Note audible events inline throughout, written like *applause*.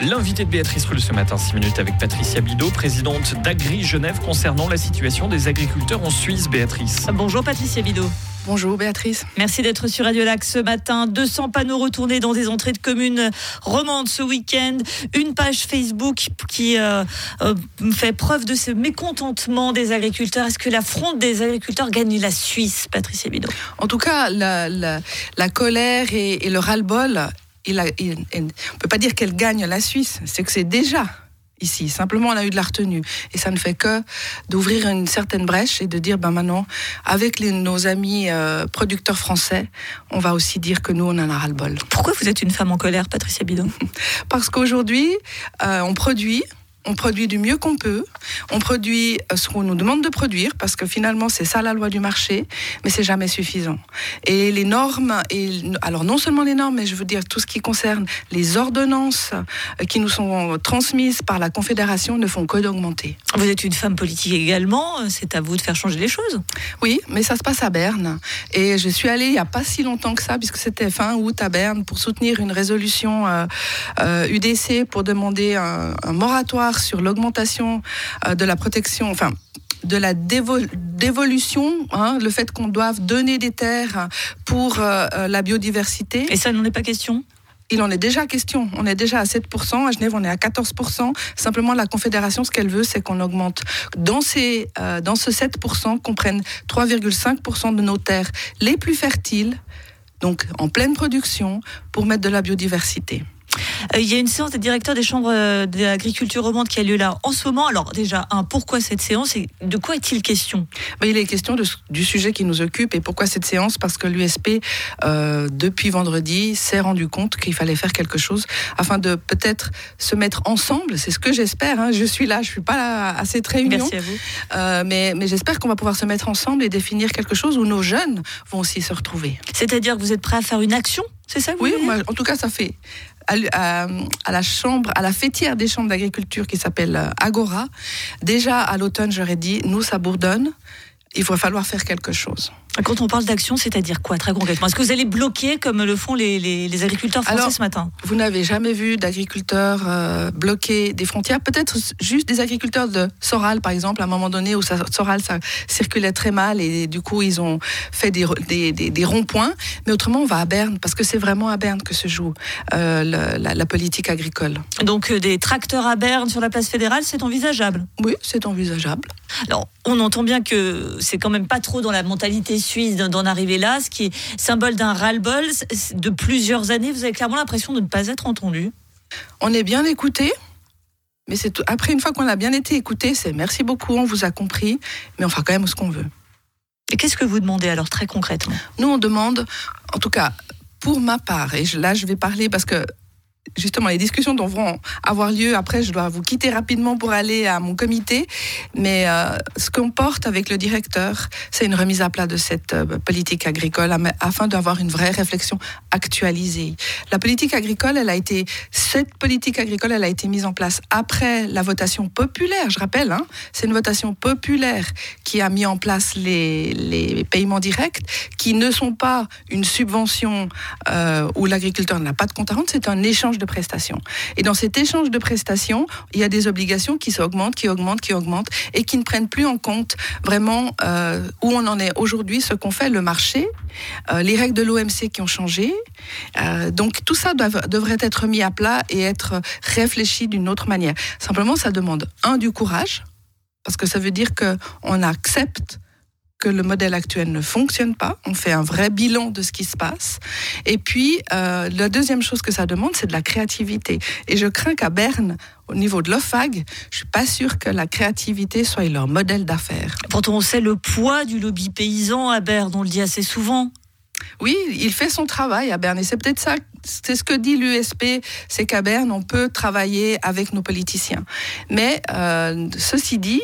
L'invité de Béatrice Rulle ce matin, 6 minutes avec Patricia Bidot, présidente d'Agri Genève, concernant la situation des agriculteurs en Suisse. Béatrice. Bonjour Patricia Bidot. Bonjour Béatrice. Merci d'être sur Radio Lac ce matin. 200 panneaux retournés dans des entrées de communes romandes ce week-end. Une page Facebook qui euh, euh, fait preuve de ce mécontentement des agriculteurs. Est-ce que la fronde des agriculteurs gagne la Suisse, Patricia Bidot En tout cas, la, colère et, le ras-le-bol, on ne peut pas dire qu'elle gagne la Suisse, c'est que c'est déjà ici. Simplement, on a eu de la retenue. Et ça ne fait que d'ouvrir une certaine brèche et de dire, ben maintenant, avec nos amis euh, producteurs français, on va aussi dire que nous, on en a ras-le-bol. Pourquoi vous êtes une femme en colère, Patricia Bidon? *laughs* Parce qu'aujourd'hui, euh, on produit, on produit du mieux qu'on peut, on produit euh, ce qu'on nous demande de produire, parce que finalement c'est ça la loi du marché, mais c'est jamais suffisant. Et les normes, et, alors non seulement les normes, mais je veux dire tout ce qui concerne les ordonnances euh, qui nous sont transmises par la Confédération ne font que d'augmenter. Vous êtes une femme politique également, euh, c'est à vous de faire changer les choses. Oui, mais ça se passe à Berne. Et je suis allée il n'y a pas si longtemps que ça, puisque c'était fin août à Berne, pour soutenir une résolution UDC pour demander un moratoire sur l'augmentation euh, de la protection, enfin de la dévolution, hein, le fait qu'on doive donner des terres pour euh, euh, la biodiversité. Et ça n'en est pas question? Il en est déjà question. On est déjà à 7%. À Genève, on est à 14%. Simplement, la Confédération, ce qu'elle veut, c'est qu'on augmente dans, ces, dans ce 7%, qu'on prenne 3,5% de nos terres les plus fertiles, donc en pleine production, pour mettre de la biodiversité. Euh, il y a une séance des directeurs des chambres euh, d'agriculture romande qui a lieu là en ce moment. Alors déjà, un, pourquoi cette séance et de quoi est-il question? Il est question du sujet qui nous occupe et pourquoi cette séance? Parce que l'USP, euh, depuis vendredi, s'est rendu compte qu'il fallait faire quelque chose afin de peut-être se mettre ensemble. C'est ce que j'espère. Hein. Je suis là, je suis pas là à cette réunion. Merci à vous. mais, mais j'espère qu'on va pouvoir se mettre ensemble et définir quelque chose où nos jeunes vont aussi se retrouver. C'est-à-dire que vous êtes prêt à faire une action? C'est ça Oui, en tout cas, ça fait à, la chambre, à la fêtière des chambres d'agriculture qui s'appelle euh, Agora. Déjà à l'automne, j'aurais dit, nous, ça bourdonne. Il va falloir faire quelque chose. Quand on parle d'action, c'est-à-dire quoi très concrètement? Est-ce que vous allez bloquer comme le font les, agriculteurs français ce matin? Vous n'avez jamais vu d'agriculteurs euh, bloquer des frontières? Peut-être juste des agriculteurs de Soral, par exemple, à un moment donné où ça, Soral, ça circulait très mal et du coup, ils ont fait des, des, ronds-points. Mais autrement, on va à Berne parce que c'est vraiment à Berne que se joue euh, la, politique agricole. Donc, euh, des tracteurs à Berne sur la place fédérale, c'est envisageable? Oui, c'est envisageable. Alors, on entend bien que c'est quand même pas trop dans la mentalité suisse d'en arriver là, ce qui est symbole d'un ras-le-bol de plusieurs années. Vous avez clairement l'impression de ne pas être entendu. On est bien écouté. Mais c'est après une fois qu'on a bien été écouté, c'est merci beaucoup, on vous a compris, mais on fera quand même ce qu'on veut. Et qu'est-ce que vous demandez alors très concrètement? Nous, on demande, en tout cas, pour ma part, et là je vais parler parce que justement les discussions devront avoir lieu. Après, je dois vous quitter rapidement pour aller à mon comité. Mais euh, ce qu'on porte avec le directeur, c'est une remise à plat de cette euh, politique agricole afin d'avoir une vraie réflexion actualisée. La politique agricole, elle a été cette politique agricole, elle a été mise en place après la votation populaire. Je rappelle, hein, c'est une votation populaire qui a mis en place les, paiements directs, qui ne sont pas une subvention euh, où l'agriculteur n'a pas de compte à rendre. C'est un échange de prestations. Et dans cet échange de prestations, il y a des obligations qui s'augmentent, qui augmentent, qui augmentent, et qui ne prennent plus en compte vraiment euh, où on en est aujourd'hui, ce qu'on fait, le marché, euh, les règles de l'OMC qui ont changé. Euh, donc tout ça devrait être mis à plat et être réfléchi d'une autre manière. Simplement, ça demande un du courage, parce que ça veut dire qu'on accepte que le modèle actuel ne fonctionne pas. On fait un vrai bilan de ce qui se passe. Et puis, euh, la deuxième chose que ça demande, c'est de la créativité. Et je crains qu'à Berne, au niveau de l'OFAG, je suis pas sûre que la créativité soit leur modèle d'affaires. Pourtant, on sait le poids du lobby paysan à Berne, on le dit assez souvent. Oui, il fait son travail à Berne. Et c'est peut-être ça, c'est ce que dit l'USP, c'est qu'à Berne, on peut travailler avec nos politiciens. Mais euh, ceci dit,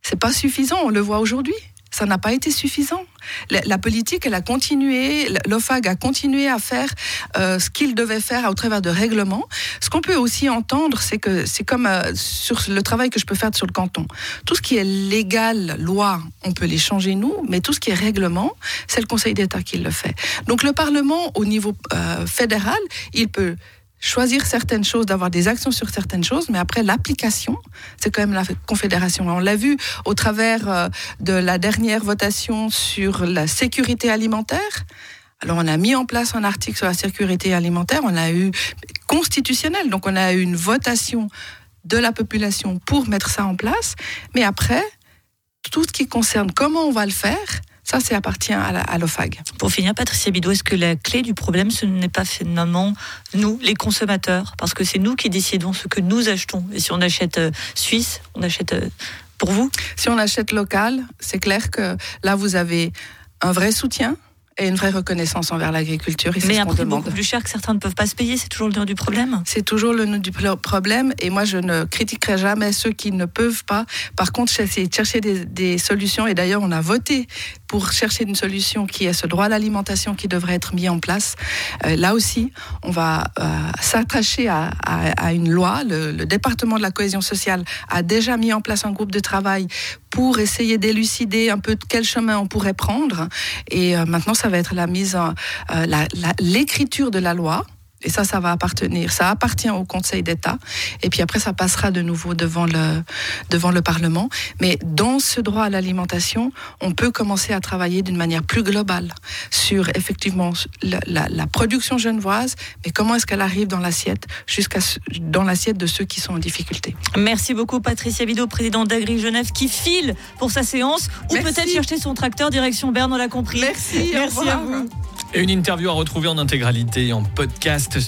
c'est pas suffisant, on le voit aujourd'hui ça n'a pas été suffisant. La, politique, elle a continué, l'OFAG a continué à faire euh, ce qu'il devait faire au travers de règlements. Ce qu'on peut aussi entendre, c'est que c'est comme euh, sur le travail que je peux faire sur le canton. Tout ce qui est légal, loi, on peut les changer nous, mais tout ce qui est règlement, c'est le Conseil d'État qui le fait. Donc le Parlement, au niveau euh, fédéral, il peut choisir certaines choses, d'avoir des actions sur certaines choses, mais après l'application, c'est quand même la Confédération. On l'a vu au travers euh, de la dernière votation sur la sécurité alimentaire. Alors on a mis en place un article sur la sécurité alimentaire, on a eu constitutionnel, donc on a eu une votation de la population pour mettre ça en place, mais après, tout ce qui concerne comment on va le faire, ça, c'est appartient à l'OFAG. Pour finir, Patricia Bidot, est-ce que la clé du problème, ce n'est pas finalement nous, les consommateurs? Parce que c'est nous qui décidons ce que nous achetons. Et si on achète euh, suisse, on achète euh, pour vous? Si on achète local, c'est clair que là, vous avez un vrai soutien et une vraie reconnaissance envers l'agriculture. Mais un prix beaucoup plus cher que certains ne peuvent pas se payer, c'est toujours le nœud du problème C'est toujours le nœud du problème et moi je ne critiquerai jamais ceux qui ne peuvent pas. Par contre, de chercher des, des solutions et d'ailleurs on a voté pour chercher une solution qui est ce droit à l'alimentation qui devrait être mis en place. Euh, là aussi, on va euh, s'attacher à, à, une loi. Le, le département de la cohésion sociale a déjà mis en place un groupe de travail pour essayer d'élucider un peu de quel chemin on pourrait prendre. Et euh, maintenant, ça va être la mise euh, l'écriture de la loi et ça, ça va appartenir, ça appartient au Conseil d'État. Et puis après, ça passera de nouveau devant le, devant le Parlement. Mais dans ce droit à l'alimentation, on peut commencer à travailler d'une manière plus globale sur effectivement la, la, production genevoise, mais comment est-ce qu'elle arrive dans l'assiette, jusqu'à dans l'assiette de ceux qui sont en difficulté. Merci beaucoup, Patricia Vido, présidente d'Agri Genève, qui file pour sa séance, ou peut-être chercher son tracteur direction Berne, on l'a compris. Merci, Merci à vous. Et une interview à retrouver en intégralité en podcast